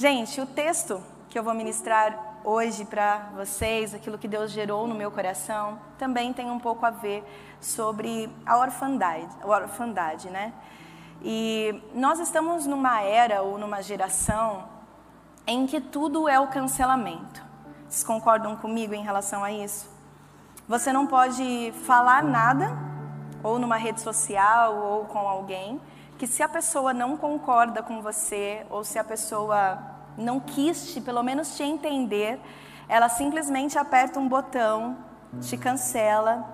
Gente, o texto que eu vou ministrar hoje para vocês, aquilo que Deus gerou no meu coração, também tem um pouco a ver sobre a orfandade, a orfandade, né? E nós estamos numa era ou numa geração em que tudo é o cancelamento. Vocês concordam comigo em relação a isso? Você não pode falar nada, ou numa rede social, ou com alguém, que se a pessoa não concorda com você, ou se a pessoa não quis te, pelo menos te entender, ela simplesmente aperta um botão, te cancela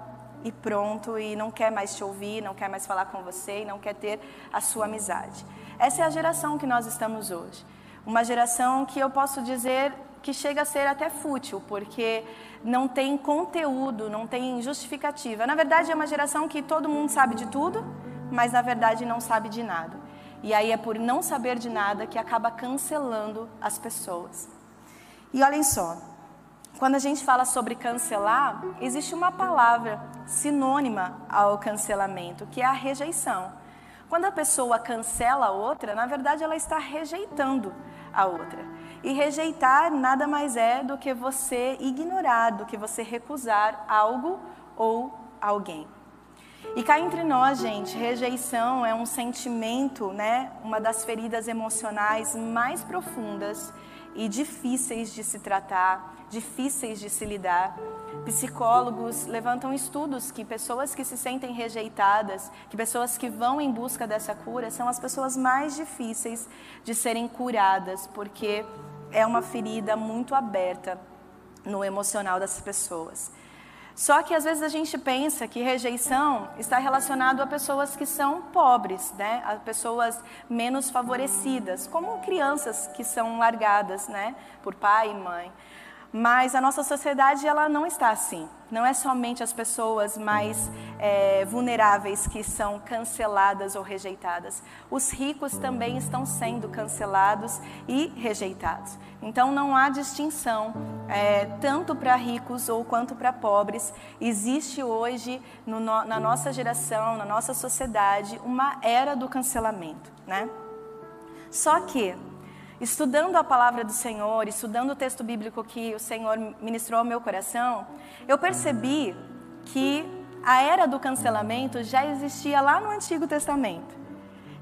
e pronto, e não quer mais te ouvir, não quer mais falar com você, e não quer ter a sua amizade. Essa é a geração que nós estamos hoje. Uma geração que eu posso dizer que chega a ser até fútil, porque não tem conteúdo, não tem justificativa. Na verdade, é uma geração que todo mundo sabe de tudo, mas na verdade não sabe de nada. E aí é por não saber de nada que acaba cancelando as pessoas. E olhem só, quando a gente fala sobre cancelar, existe uma palavra sinônima ao cancelamento, que é a rejeição. Quando a pessoa cancela a outra, na verdade ela está rejeitando a outra. E rejeitar nada mais é do que você ignorar, do que você recusar algo ou alguém. E cá entre nós, gente, rejeição é um sentimento, né, uma das feridas emocionais mais profundas e difíceis de se tratar, difíceis de se lidar. Psicólogos levantam estudos que pessoas que se sentem rejeitadas, que pessoas que vão em busca dessa cura, são as pessoas mais difíceis de serem curadas, porque é uma ferida muito aberta no emocional dessas pessoas. Só que às vezes a gente pensa que rejeição está relacionado a pessoas que são pobres, né? A pessoas menos favorecidas, como crianças que são largadas, né, por pai e mãe. Mas a nossa sociedade ela não está assim. Não é somente as pessoas mais é, vulneráveis que são canceladas ou rejeitadas. Os ricos também estão sendo cancelados e rejeitados. Então não há distinção é, tanto para ricos ou quanto para pobres. Existe hoje no, na nossa geração, na nossa sociedade, uma era do cancelamento, né? Só que estudando a palavra do Senhor, estudando o texto bíblico que o Senhor ministrou ao meu coração, eu percebi que a era do cancelamento já existia lá no Antigo Testamento.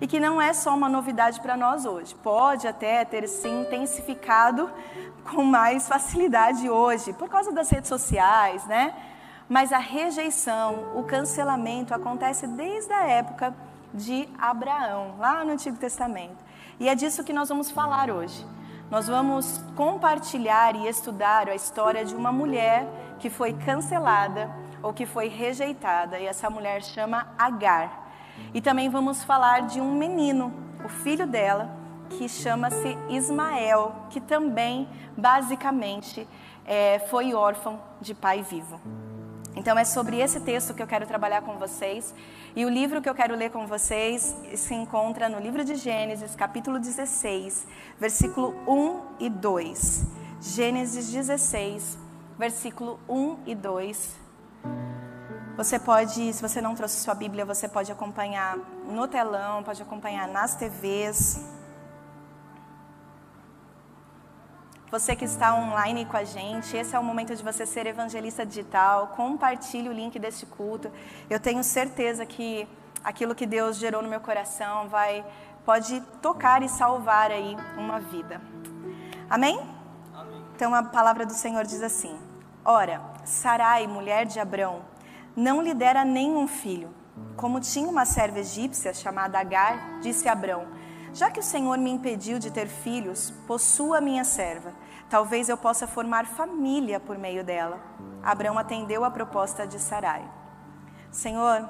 E que não é só uma novidade para nós hoje. Pode até ter se intensificado com mais facilidade hoje, por causa das redes sociais, né? Mas a rejeição, o cancelamento acontece desde a época de Abraão, lá no Antigo Testamento. E é disso que nós vamos falar hoje. Nós vamos compartilhar e estudar a história de uma mulher que foi cancelada ou que foi rejeitada, e essa mulher chama Agar. E também vamos falar de um menino, o filho dela, que chama-se Ismael, que também, basicamente, é, foi órfão de pai vivo. Então é sobre esse texto que eu quero trabalhar com vocês. E o livro que eu quero ler com vocês se encontra no livro de Gênesis, capítulo 16, versículo 1 e 2. Gênesis 16, versículo 1 e 2. Você pode, se você não trouxe sua Bíblia, você pode acompanhar no telão, pode acompanhar nas TVs. Você que está online com a gente, esse é o momento de você ser evangelista digital. Compartilhe o link deste culto. Eu tenho certeza que aquilo que Deus gerou no meu coração vai pode tocar e salvar aí uma vida. Amém? Amém. Então a palavra do Senhor diz assim: Ora, Sarai, mulher de Abrão, não lhe dera nenhum filho. Como tinha uma serva egípcia chamada Agar, disse Abrão: Já que o Senhor me impediu de ter filhos, possua minha serva Talvez eu possa formar família por meio dela. Abraão atendeu a proposta de Sarai. Senhor,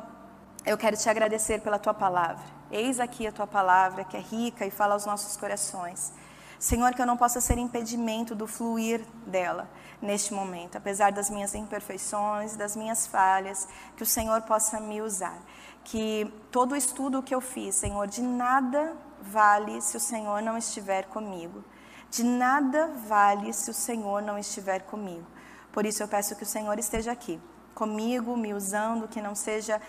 eu quero te agradecer pela tua palavra. Eis aqui a tua palavra, que é rica e fala aos nossos corações. Senhor, que eu não possa ser impedimento do fluir dela neste momento, apesar das minhas imperfeições, das minhas falhas, que o Senhor possa me usar. Que todo o estudo que eu fiz, Senhor, de nada vale se o Senhor não estiver comigo. De nada vale se o Senhor não estiver comigo. Por isso eu peço que o Senhor esteja aqui, comigo, me usando, que não seja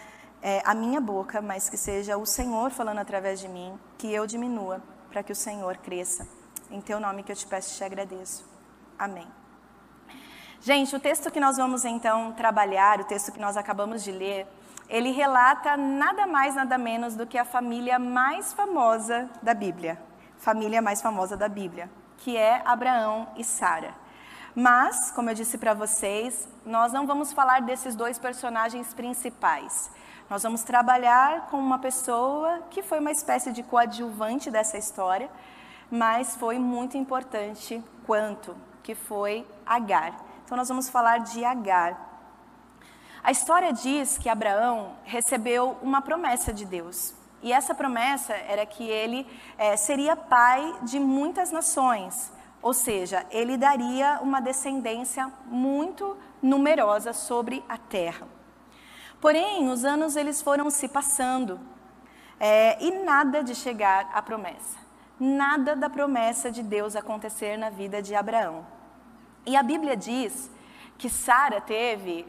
é, a minha boca, mas que seja o Senhor falando através de mim, que eu diminua, para que o Senhor cresça. Em teu nome que eu te peço e te agradeço. Amém. Gente, o texto que nós vamos então trabalhar, o texto que nós acabamos de ler, ele relata nada mais, nada menos do que a família mais famosa da Bíblia. Família mais famosa da Bíblia, que é Abraão e Sara. Mas, como eu disse para vocês, nós não vamos falar desses dois personagens principais. Nós vamos trabalhar com uma pessoa que foi uma espécie de coadjuvante dessa história, mas foi muito importante quanto, que foi Agar. Então nós vamos falar de Agar. A história diz que Abraão recebeu uma promessa de Deus. E essa promessa era que ele é, seria pai de muitas nações. Ou seja, ele daria uma descendência muito numerosa sobre a terra. Porém, os anos eles foram se passando é, e nada de chegar à promessa. Nada da promessa de Deus acontecer na vida de Abraão. E a Bíblia diz que Sara teve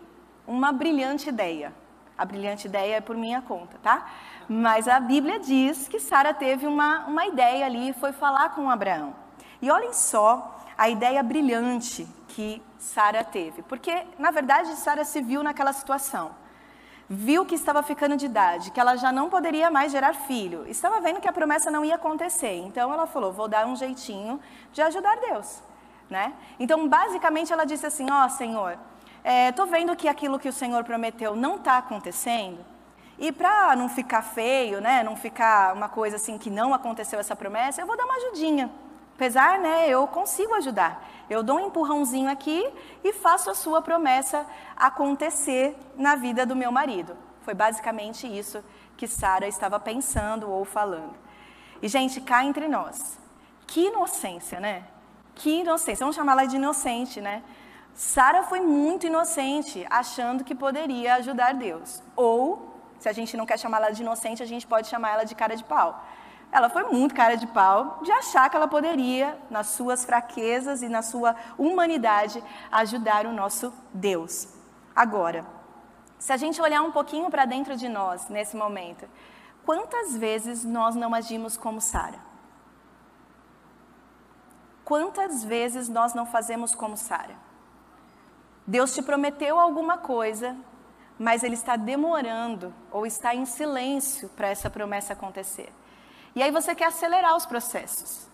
uma brilhante ideia. A brilhante ideia é por minha conta, tá? Mas a Bíblia diz que Sara teve uma, uma ideia ali e foi falar com Abraão. E olhem só a ideia brilhante que Sara teve. Porque, na verdade, Sara se viu naquela situação. Viu que estava ficando de idade, que ela já não poderia mais gerar filho. Estava vendo que a promessa não ia acontecer. Então ela falou: vou dar um jeitinho de ajudar Deus. Né? Então, basicamente, ela disse assim: Ó oh, Senhor, estou é, vendo que aquilo que o Senhor prometeu não está acontecendo. E para não ficar feio, né, não ficar uma coisa assim que não aconteceu essa promessa, eu vou dar uma ajudinha. Apesar, né, eu consigo ajudar. Eu dou um empurrãozinho aqui e faço a sua promessa acontecer na vida do meu marido. Foi basicamente isso que Sara estava pensando ou falando. E, gente, cá entre nós. Que inocência, né? Que inocência. Vamos chamar ela de inocente, né? Sara foi muito inocente, achando que poderia ajudar Deus. Ou, se a gente não quer chamar ela de inocente, a gente pode chamar ela de cara de pau. Ela foi muito cara de pau de achar que ela poderia, nas suas fraquezas e na sua humanidade, ajudar o nosso Deus. Agora, se a gente olhar um pouquinho para dentro de nós nesse momento, quantas vezes nós não agimos como Sara? Quantas vezes nós não fazemos como Sara? Deus te prometeu alguma coisa, mas Ele está demorando ou está em silêncio para essa promessa acontecer. E aí você quer acelerar os processos.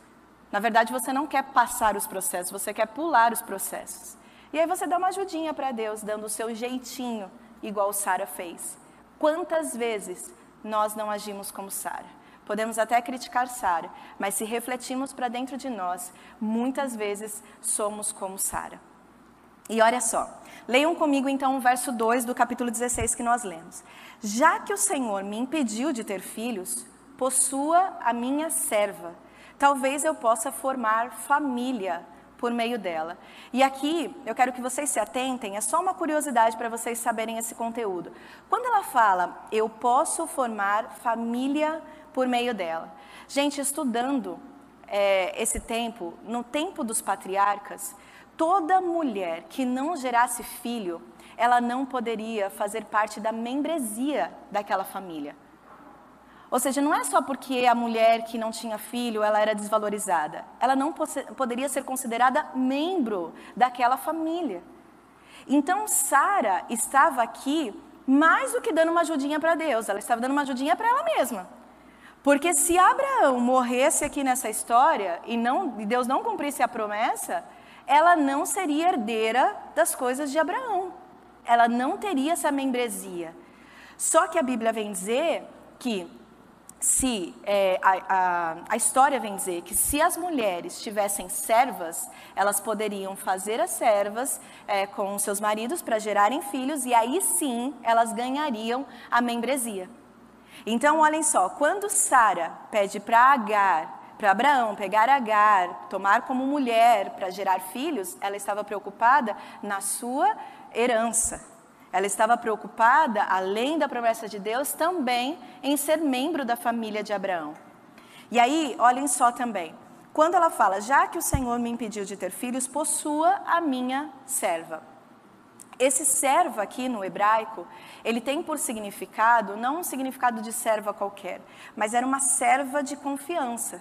Na verdade, você não quer passar os processos, você quer pular os processos. E aí você dá uma ajudinha para Deus, dando o seu jeitinho, igual Sara fez. Quantas vezes nós não agimos como Sara? Podemos até criticar Sara, mas se refletirmos para dentro de nós, muitas vezes somos como Sara. E olha só, leiam comigo então o verso 2 do capítulo 16 que nós lemos. Já que o Senhor me impediu de ter filhos, possua a minha serva. Talvez eu possa formar família por meio dela. E aqui eu quero que vocês se atentem, é só uma curiosidade para vocês saberem esse conteúdo. Quando ela fala, eu posso formar família por meio dela. Gente, estudando é, esse tempo, no tempo dos patriarcas, toda mulher que não gerasse filho, ela não poderia fazer parte da membresia daquela família. Ou seja, não é só porque a mulher que não tinha filho, ela era desvalorizada. Ela não poderia ser considerada membro daquela família. Então, Sara estava aqui mais do que dando uma ajudinha para Deus, ela estava dando uma ajudinha para ela mesma. Porque se Abraão morresse aqui nessa história e, não, e Deus não cumprisse a promessa, ela não seria herdeira das coisas de Abraão. Ela não teria essa membresia. Só que a Bíblia vem dizer que se é, a, a, a, história vem dizer que se as mulheres tivessem servas, elas poderiam fazer as servas é, com seus maridos para gerarem filhos e aí sim elas ganhariam a membresia. Então, olhem só, quando Sara pede para Agar, para Abraão pegar Agar, tomar como mulher para gerar filhos, ela estava preocupada na sua herança. Ela estava preocupada, além da promessa de Deus, também em ser membro da família de Abraão. E aí, olhem só também. Quando ela fala, já que o Senhor me impediu de ter filhos, possua a minha serva. Esse serva aqui no hebraico, ele tem por significado, não um significado de serva qualquer, mas era uma serva de confiança.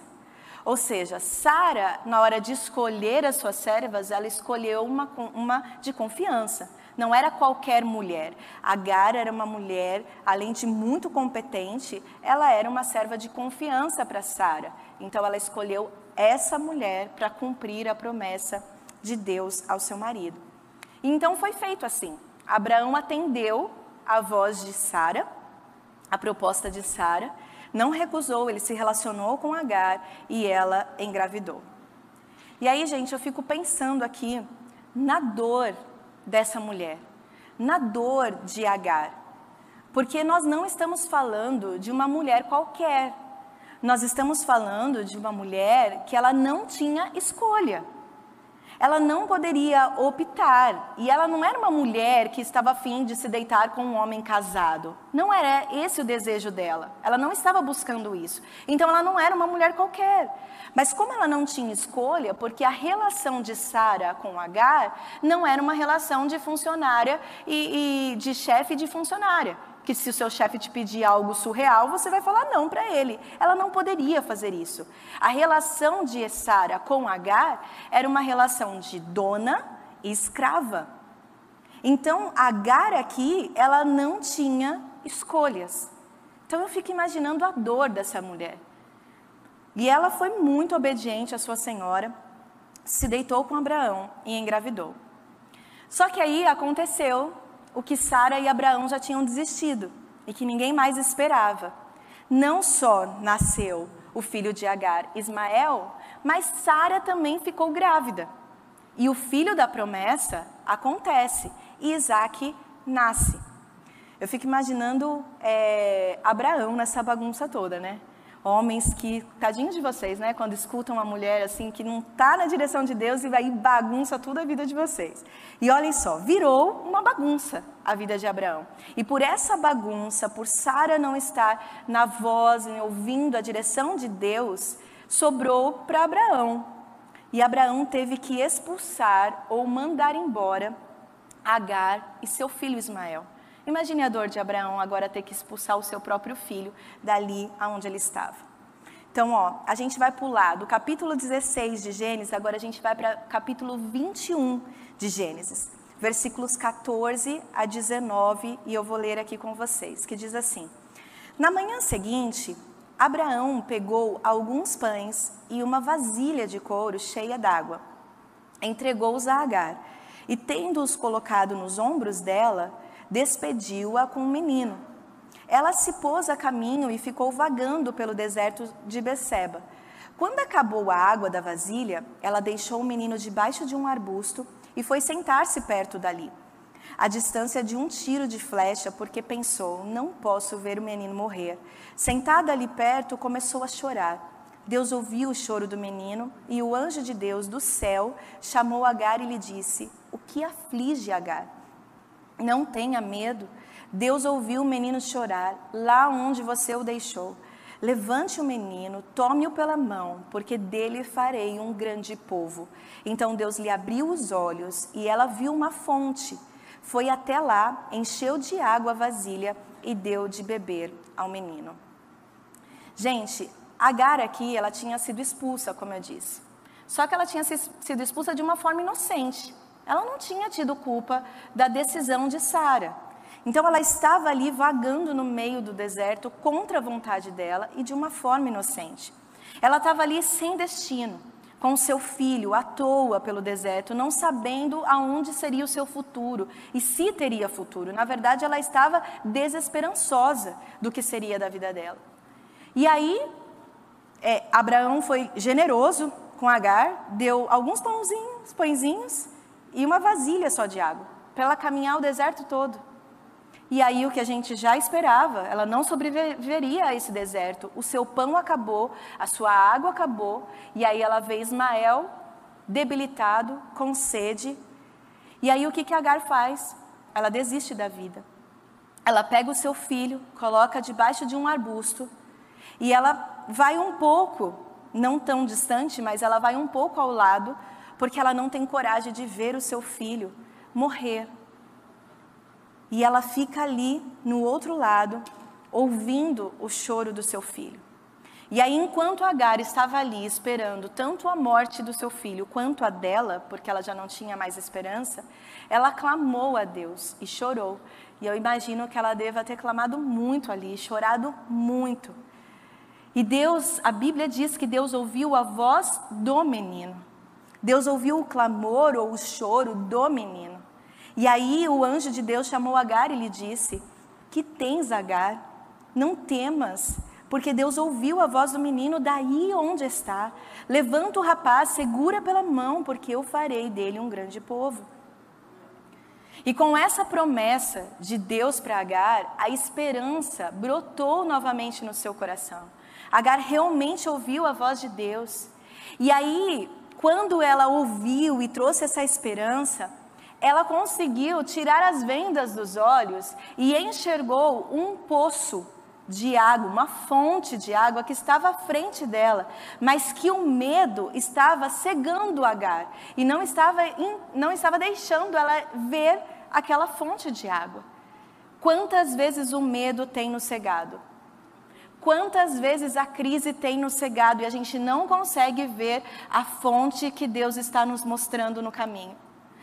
Ou seja, Sara, na hora de escolher as suas servas, ela escolheu uma, uma de confiança. Não era qualquer mulher. Agar era uma mulher, além de muito competente, ela era uma serva de confiança para Sara. Então ela escolheu essa mulher para cumprir a promessa de Deus ao seu marido. Então foi feito assim. Abraão atendeu a voz de Sara, a proposta de Sara, não recusou, ele se relacionou com Agar e ela engravidou. E aí, gente, eu fico pensando aqui na dor dessa mulher, na dor de Agar. Porque nós não estamos falando de uma mulher qualquer. Nós estamos falando de uma mulher que ela não tinha escolha ela não poderia optar. E ela não era uma mulher que estava afim de se deitar com um homem casado. Não era esse o desejo dela. Ela não estava buscando isso. Então ela não era uma mulher qualquer. Mas como ela não tinha escolha, porque a relação de Sara com Agar não era uma relação de funcionária e, e de chefe de funcionária que se o seu chefe te pedir algo surreal, você vai falar não para ele. Ela não poderia fazer isso. A relação de Sara com Agar era uma relação de dona e escrava. Então, Agar aqui, ela não tinha escolhas. Então eu fico imaginando a dor dessa mulher. E ela foi muito obediente à sua senhora, se deitou com Abraão e engravidou. Só que aí aconteceu o que Sara e Abraão já tinham desistido e que ninguém mais esperava. Não só nasceu o filho de Agar, Ismael, mas Sara também ficou grávida. E o filho da promessa acontece, e Isaac nasce. Eu fico imaginando é, Abraão nessa bagunça toda, né? Homens que, tadinhos de vocês, né? Quando escutam uma mulher assim que não está na direção de Deus e vai bagunça toda a vida de vocês. E olhem só, virou uma bagunça a vida de Abraão. E por essa bagunça, por Sara não estar na voz, ouvindo a direção de Deus, sobrou para Abraão. E Abraão teve que expulsar ou mandar embora Agar e seu filho Ismael. Imagine a dor de Abraão agora ter que expulsar o seu próprio filho dali aonde ele estava. Então, ó, a gente vai pular do capítulo 16 de Gênesis, agora a gente vai para capítulo 21 de Gênesis, versículos 14 a 19, e eu vou ler aqui com vocês, que diz assim: Na manhã seguinte, Abraão pegou alguns pães e uma vasilha de couro cheia d'água. Entregou-os a Agar, e tendo-os colocado nos ombros dela, despediu-a com um menino. Ela se pôs a caminho e ficou vagando pelo deserto de Beceba. Quando acabou a água da vasilha, ela deixou o menino debaixo de um arbusto e foi sentar-se perto dali, a distância de um tiro de flecha, porque pensou: não posso ver o menino morrer. Sentada ali perto, começou a chorar. Deus ouviu o choro do menino e o anjo de Deus do céu chamou Agar e lhe disse: O que aflige Agar? Não tenha medo. Deus ouviu o menino chorar lá onde você o deixou. Levante o menino, tome-o pela mão, porque dele farei um grande povo. Então Deus lhe abriu os olhos e ela viu uma fonte. Foi até lá, encheu de água a vasilha e deu de beber ao menino. Gente, Agar aqui, ela tinha sido expulsa, como eu disse. Só que ela tinha sido expulsa de uma forma inocente. Ela não tinha tido culpa da decisão de Sara. Então ela estava ali vagando no meio do deserto contra a vontade dela e de uma forma inocente. Ela estava ali sem destino, com seu filho à toa pelo deserto, não sabendo aonde seria o seu futuro e se teria futuro. Na verdade, ela estava desesperançosa do que seria da vida dela. E aí, é, Abraão foi generoso com Agar, deu alguns pãozinhos, pãezinhos e uma vasilha só de água, para ela caminhar o deserto todo. E aí o que a gente já esperava, ela não sobreviveria a esse deserto. O seu pão acabou, a sua água acabou, e aí ela vê Ismael debilitado, com sede. E aí o que que Agar faz? Ela desiste da vida. Ela pega o seu filho, coloca debaixo de um arbusto, e ela vai um pouco, não tão distante, mas ela vai um pouco ao lado porque ela não tem coragem de ver o seu filho morrer. E ela fica ali no outro lado, ouvindo o choro do seu filho. E aí, enquanto Agar estava ali esperando tanto a morte do seu filho quanto a dela, porque ela já não tinha mais esperança, ela clamou a Deus e chorou. E eu imagino que ela deva ter clamado muito ali, chorado muito. E Deus, a Bíblia diz que Deus ouviu a voz do menino. Deus ouviu o clamor ou o choro do menino. E aí o anjo de Deus chamou Agar e lhe disse: Que tens, Agar? Não temas, porque Deus ouviu a voz do menino daí onde está. Levanta o rapaz, segura pela mão, porque eu farei dele um grande povo. E com essa promessa de Deus para Agar, a esperança brotou novamente no seu coração. Agar realmente ouviu a voz de Deus. E aí, quando ela ouviu e trouxe essa esperança, ela conseguiu tirar as vendas dos olhos e enxergou um poço de água, uma fonte de água que estava à frente dela, mas que o medo estava cegando Agar e não estava, não estava deixando ela ver aquela fonte de água. Quantas vezes o medo tem nos cegado? Quantas vezes a crise tem nos cegado e a gente não consegue ver a fonte que Deus está nos mostrando no caminho?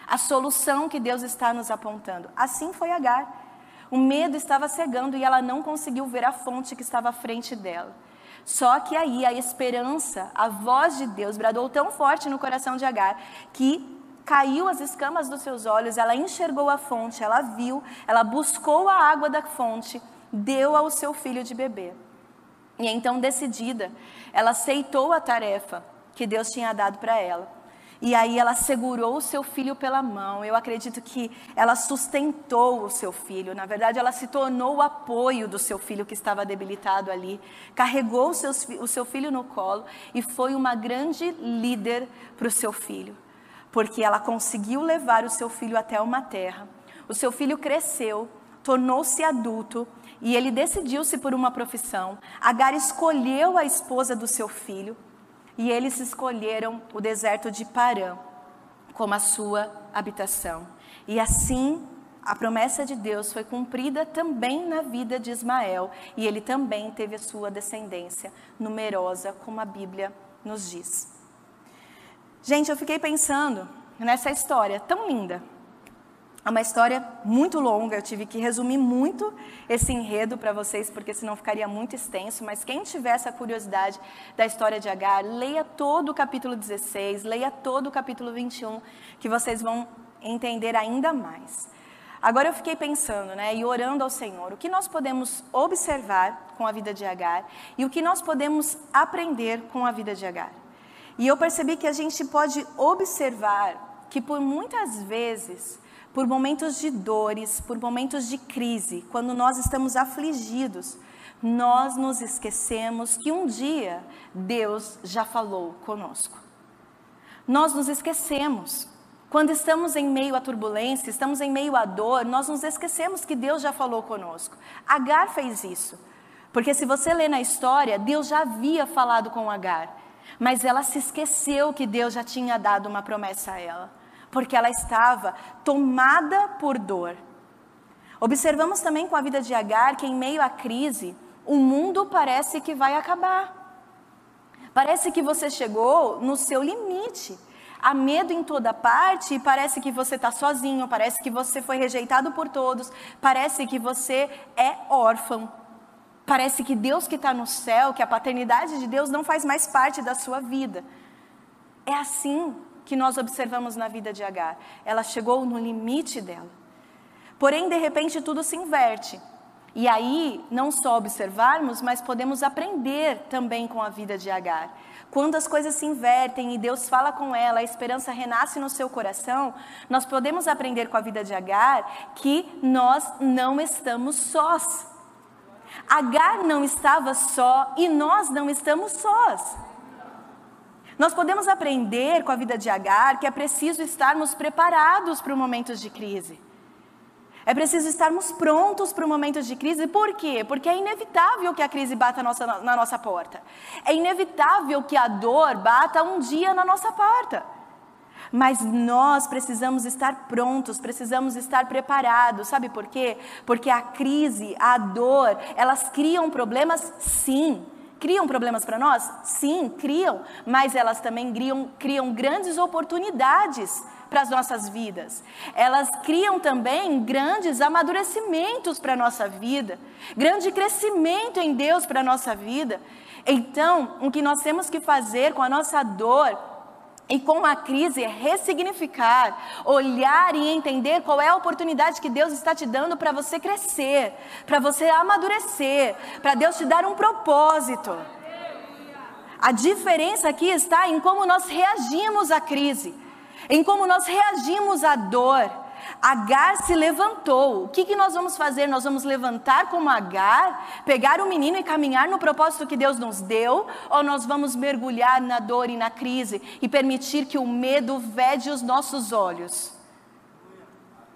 A solução que Deus está nos apontando. Assim foi Agar. O medo estava cegando e ela não conseguiu ver a fonte que estava à frente dela. Só que aí a esperança, a voz de Deus bradou tão forte no coração de Agar que caiu as escamas dos seus olhos, ela enxergou a fonte, ela viu, ela buscou a água da fonte, deu ao seu filho de beber. E então, decidida, ela aceitou a tarefa que Deus tinha dado para ela. E aí ela segurou o seu filho pela mão. Eu acredito que ela sustentou o seu filho. Na verdade, ela se tornou o apoio do seu filho que estava debilitado ali. Carregou o seu, o seu filho no colo e foi uma grande líder para o seu filho. Porque ela conseguiu levar o seu filho até uma terra. O seu filho cresceu, tornou-se adulto e ele decidiu-se por uma profissão. Agar escolheu a esposa do seu filho e eles escolheram o deserto de Parã como a sua habitação. E assim a promessa de Deus foi cumprida também na vida de Ismael e ele também teve a sua descendência numerosa, como a Bíblia nos diz. Gente, eu fiquei pensando nessa história tão linda é uma história muito longa, eu tive que resumir muito esse enredo para vocês, porque senão ficaria muito extenso. Mas quem tiver essa curiosidade da história de Agar, leia todo o capítulo 16, leia todo o capítulo 21, que vocês vão entender ainda mais. Agora eu fiquei pensando, né, e orando ao Senhor, o que nós podemos observar com a vida de Agar e o que nós podemos aprender com a vida de Agar. E eu percebi que a gente pode observar que por muitas vezes por momentos de dores, por momentos de crise, quando nós estamos afligidos, nós nos esquecemos que um dia Deus já falou conosco. Nós nos esquecemos. Quando estamos em meio à turbulência, estamos em meio à dor, nós nos esquecemos que Deus já falou conosco. Agar fez isso. Porque se você lê na história, Deus já havia falado com Agar, mas ela se esqueceu que Deus já tinha dado uma promessa a ela porque ela estava tomada por dor. Observamos também com a vida de Agar que, em meio à crise, o mundo parece que vai acabar. Parece que você chegou no seu limite. Há medo em toda parte e parece que você está sozinho, parece que você foi rejeitado por todos, parece que você é órfão. Parece que Deus que está no céu, que a paternidade de Deus não faz mais parte da sua vida. É assim que nós observamos na vida de Agar. Ela chegou no limite dela. Porém, de repente, tudo se inverte. E aí, não só observarmos, mas podemos aprender também com a vida de Agar. Quando as coisas se invertem e Deus fala com ela, a esperança renasce no seu coração, nós podemos aprender com a vida de Agar que nós não estamos sós. Agar não estava só e nós não estamos sós. Nós podemos aprender com a vida de Agar que é preciso estarmos preparados para momentos de crise. É preciso estarmos prontos para momentos de crise, por quê? Porque é inevitável que a crise bata na nossa porta. É inevitável que a dor bata um dia na nossa porta. Mas nós precisamos estar prontos, precisamos estar preparados. Sabe por quê? Porque a crise, a dor, elas criam problemas, sim criam problemas para nós? Sim, criam, mas elas também criam, criam grandes oportunidades para as nossas vidas. Elas criam também grandes amadurecimentos para a nossa vida, grande crescimento em Deus para a nossa vida. Então, o que nós temos que fazer com a nossa dor e com a crise é ressignificar, olhar e entender qual é a oportunidade que Deus está te dando para você crescer, para você amadurecer, para Deus te dar um propósito. A diferença aqui está em como nós reagimos à crise, em como nós reagimos à dor. Agar se levantou. O que, que nós vamos fazer? Nós vamos levantar como Agar, pegar o menino e caminhar no propósito que Deus nos deu? Ou nós vamos mergulhar na dor e na crise e permitir que o medo vede os nossos olhos?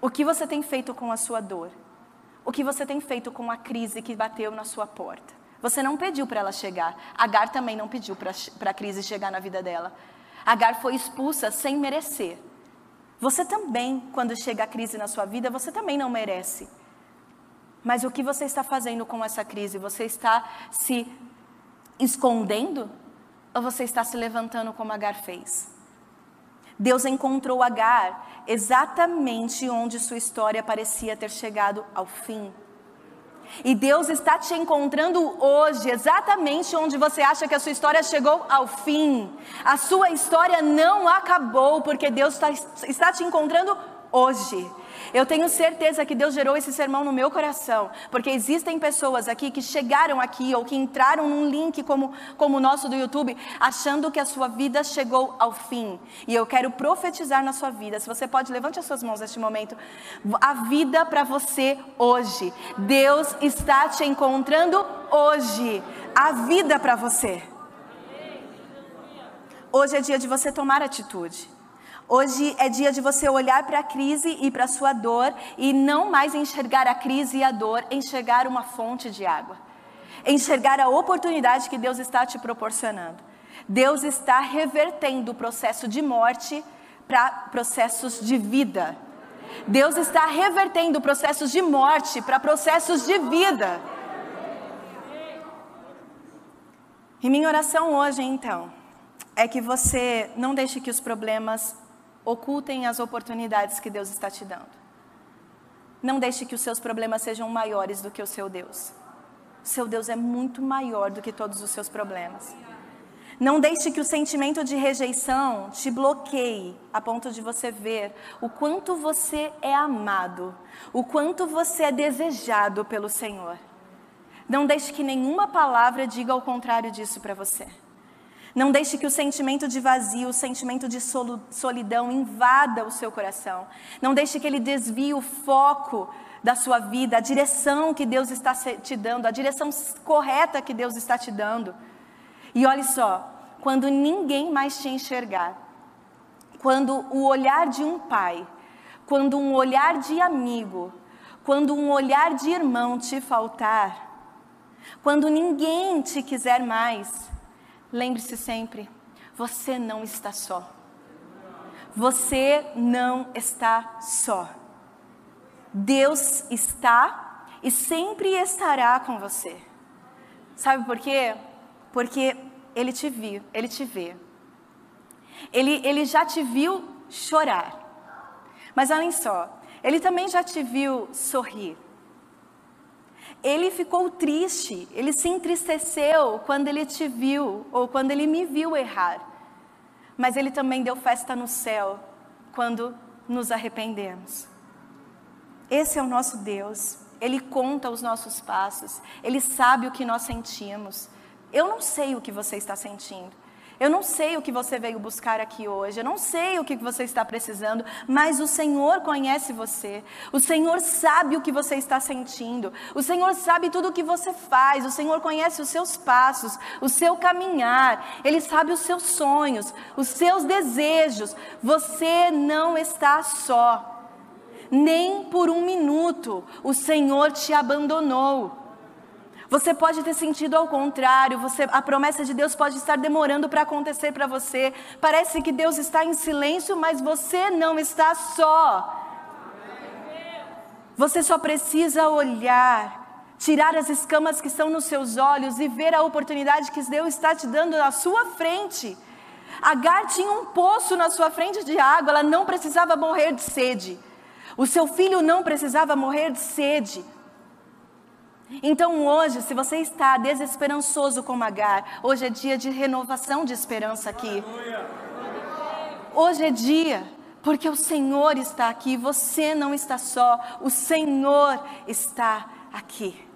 O que você tem feito com a sua dor? O que você tem feito com a crise que bateu na sua porta? Você não pediu para ela chegar. Agar também não pediu para a crise chegar na vida dela. Agar foi expulsa sem merecer. Você também, quando chega a crise na sua vida, você também não merece. Mas o que você está fazendo com essa crise? Você está se escondendo ou você está se levantando como Agar fez? Deus encontrou Agar exatamente onde sua história parecia ter chegado ao fim. E Deus está te encontrando hoje, exatamente onde você acha que a sua história chegou ao fim. A sua história não acabou, porque Deus está, está te encontrando hoje. Eu tenho certeza que Deus gerou esse sermão no meu coração, porque existem pessoas aqui que chegaram aqui ou que entraram num link como, como o nosso do YouTube, achando que a sua vida chegou ao fim. E eu quero profetizar na sua vida. Se você pode, levante as suas mãos neste momento. A vida para você hoje. Deus está te encontrando hoje. A vida para você. Hoje é dia de você tomar atitude. Hoje é dia de você olhar para a crise e para a sua dor e não mais enxergar a crise e a dor, enxergar uma fonte de água. Enxergar a oportunidade que Deus está te proporcionando. Deus está revertendo o processo de morte para processos de vida. Deus está revertendo processos de morte para processos de vida. E minha oração hoje, então, é que você não deixe que os problemas ocultem as oportunidades que Deus está te dando. Não deixe que os seus problemas sejam maiores do que o seu Deus. Seu Deus é muito maior do que todos os seus problemas. Não deixe que o sentimento de rejeição te bloqueie a ponto de você ver o quanto você é amado, o quanto você é desejado pelo Senhor. Não deixe que nenhuma palavra diga o contrário disso para você. Não deixe que o sentimento de vazio, o sentimento de solidão invada o seu coração. Não deixe que ele desvie o foco da sua vida, a direção que Deus está te dando, a direção correta que Deus está te dando. E olhe só, quando ninguém mais te enxergar, quando o olhar de um pai, quando um olhar de amigo, quando um olhar de irmão te faltar, quando ninguém te quiser mais, Lembre-se sempre, você não está só. Você não está só. Deus está e sempre estará com você. Sabe por quê? Porque Ele te viu, Ele te vê. Ele, ele já te viu chorar. Mas olhem só, Ele também já te viu sorrir ele ficou triste, ele se entristeceu quando ele te viu ou quando ele me viu errar. Mas ele também deu festa no céu quando nos arrependemos. Esse é o nosso Deus. Ele conta os nossos passos, ele sabe o que nós sentimos. Eu não sei o que você está sentindo. Eu não sei o que você veio buscar aqui hoje, eu não sei o que você está precisando, mas o Senhor conhece você. O Senhor sabe o que você está sentindo. O Senhor sabe tudo o que você faz. O Senhor conhece os seus passos, o seu caminhar. Ele sabe os seus sonhos, os seus desejos. Você não está só. Nem por um minuto o Senhor te abandonou. Você pode ter sentido ao contrário, você, a promessa de Deus pode estar demorando para acontecer para você. Parece que Deus está em silêncio, mas você não está só. Você só precisa olhar, tirar as escamas que estão nos seus olhos e ver a oportunidade que Deus está te dando na sua frente. Agar tinha um poço na sua frente de água, ela não precisava morrer de sede. O seu filho não precisava morrer de sede. Então hoje, se você está desesperançoso como Agar, hoje é dia de renovação de esperança aqui. Hoje é dia, porque o Senhor está aqui, você não está só, o Senhor está aqui.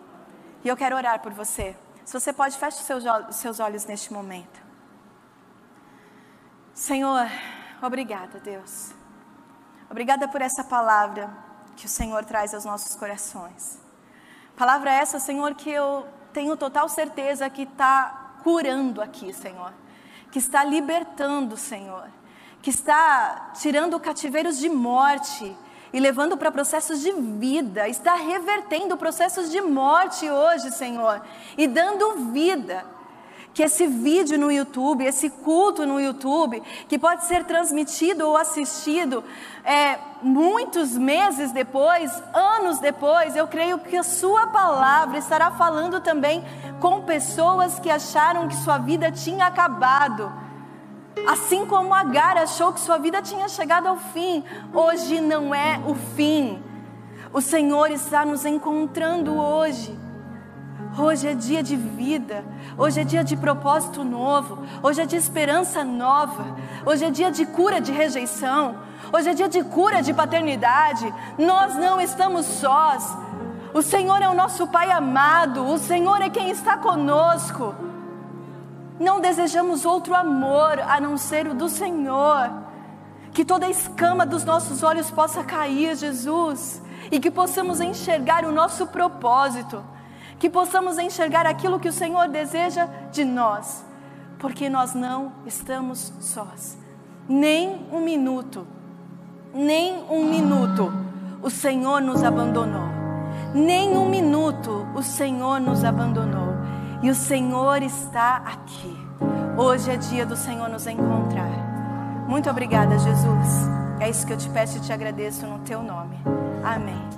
E eu quero orar por você. Se você pode, feche os seus, os seus olhos neste momento. Senhor, obrigada, Deus. Obrigada por essa palavra que o Senhor traz aos nossos corações. Palavra essa, Senhor, que eu tenho total certeza que está curando aqui, Senhor. Que está libertando, Senhor. Que está tirando cativeiros de morte e levando para processos de vida, está revertendo processos de morte hoje, Senhor, e dando vida. Que esse vídeo no YouTube, esse culto no YouTube, que pode ser transmitido ou assistido é, muitos meses depois, anos depois, eu creio que a Sua palavra estará falando também com pessoas que acharam que sua vida tinha acabado Assim como Agar achou que sua vida tinha chegado ao fim, hoje não é o fim. O Senhor está nos encontrando hoje. Hoje é dia de vida, hoje é dia de propósito novo, hoje é de esperança nova, hoje é dia de cura de rejeição, hoje é dia de cura de paternidade. Nós não estamos sós. O Senhor é o nosso Pai amado, o Senhor é quem está conosco. Não desejamos outro amor a não ser o do Senhor. Que toda a escama dos nossos olhos possa cair, Jesus, e que possamos enxergar o nosso propósito, que possamos enxergar aquilo que o Senhor deseja de nós, porque nós não estamos sós. Nem um minuto, nem um minuto o Senhor nos abandonou. Nem um minuto o Senhor nos abandonou. E o Senhor está aqui. Hoje é dia do Senhor nos encontrar. Muito obrigada, Jesus. É isso que eu te peço e te agradeço no teu nome. Amém.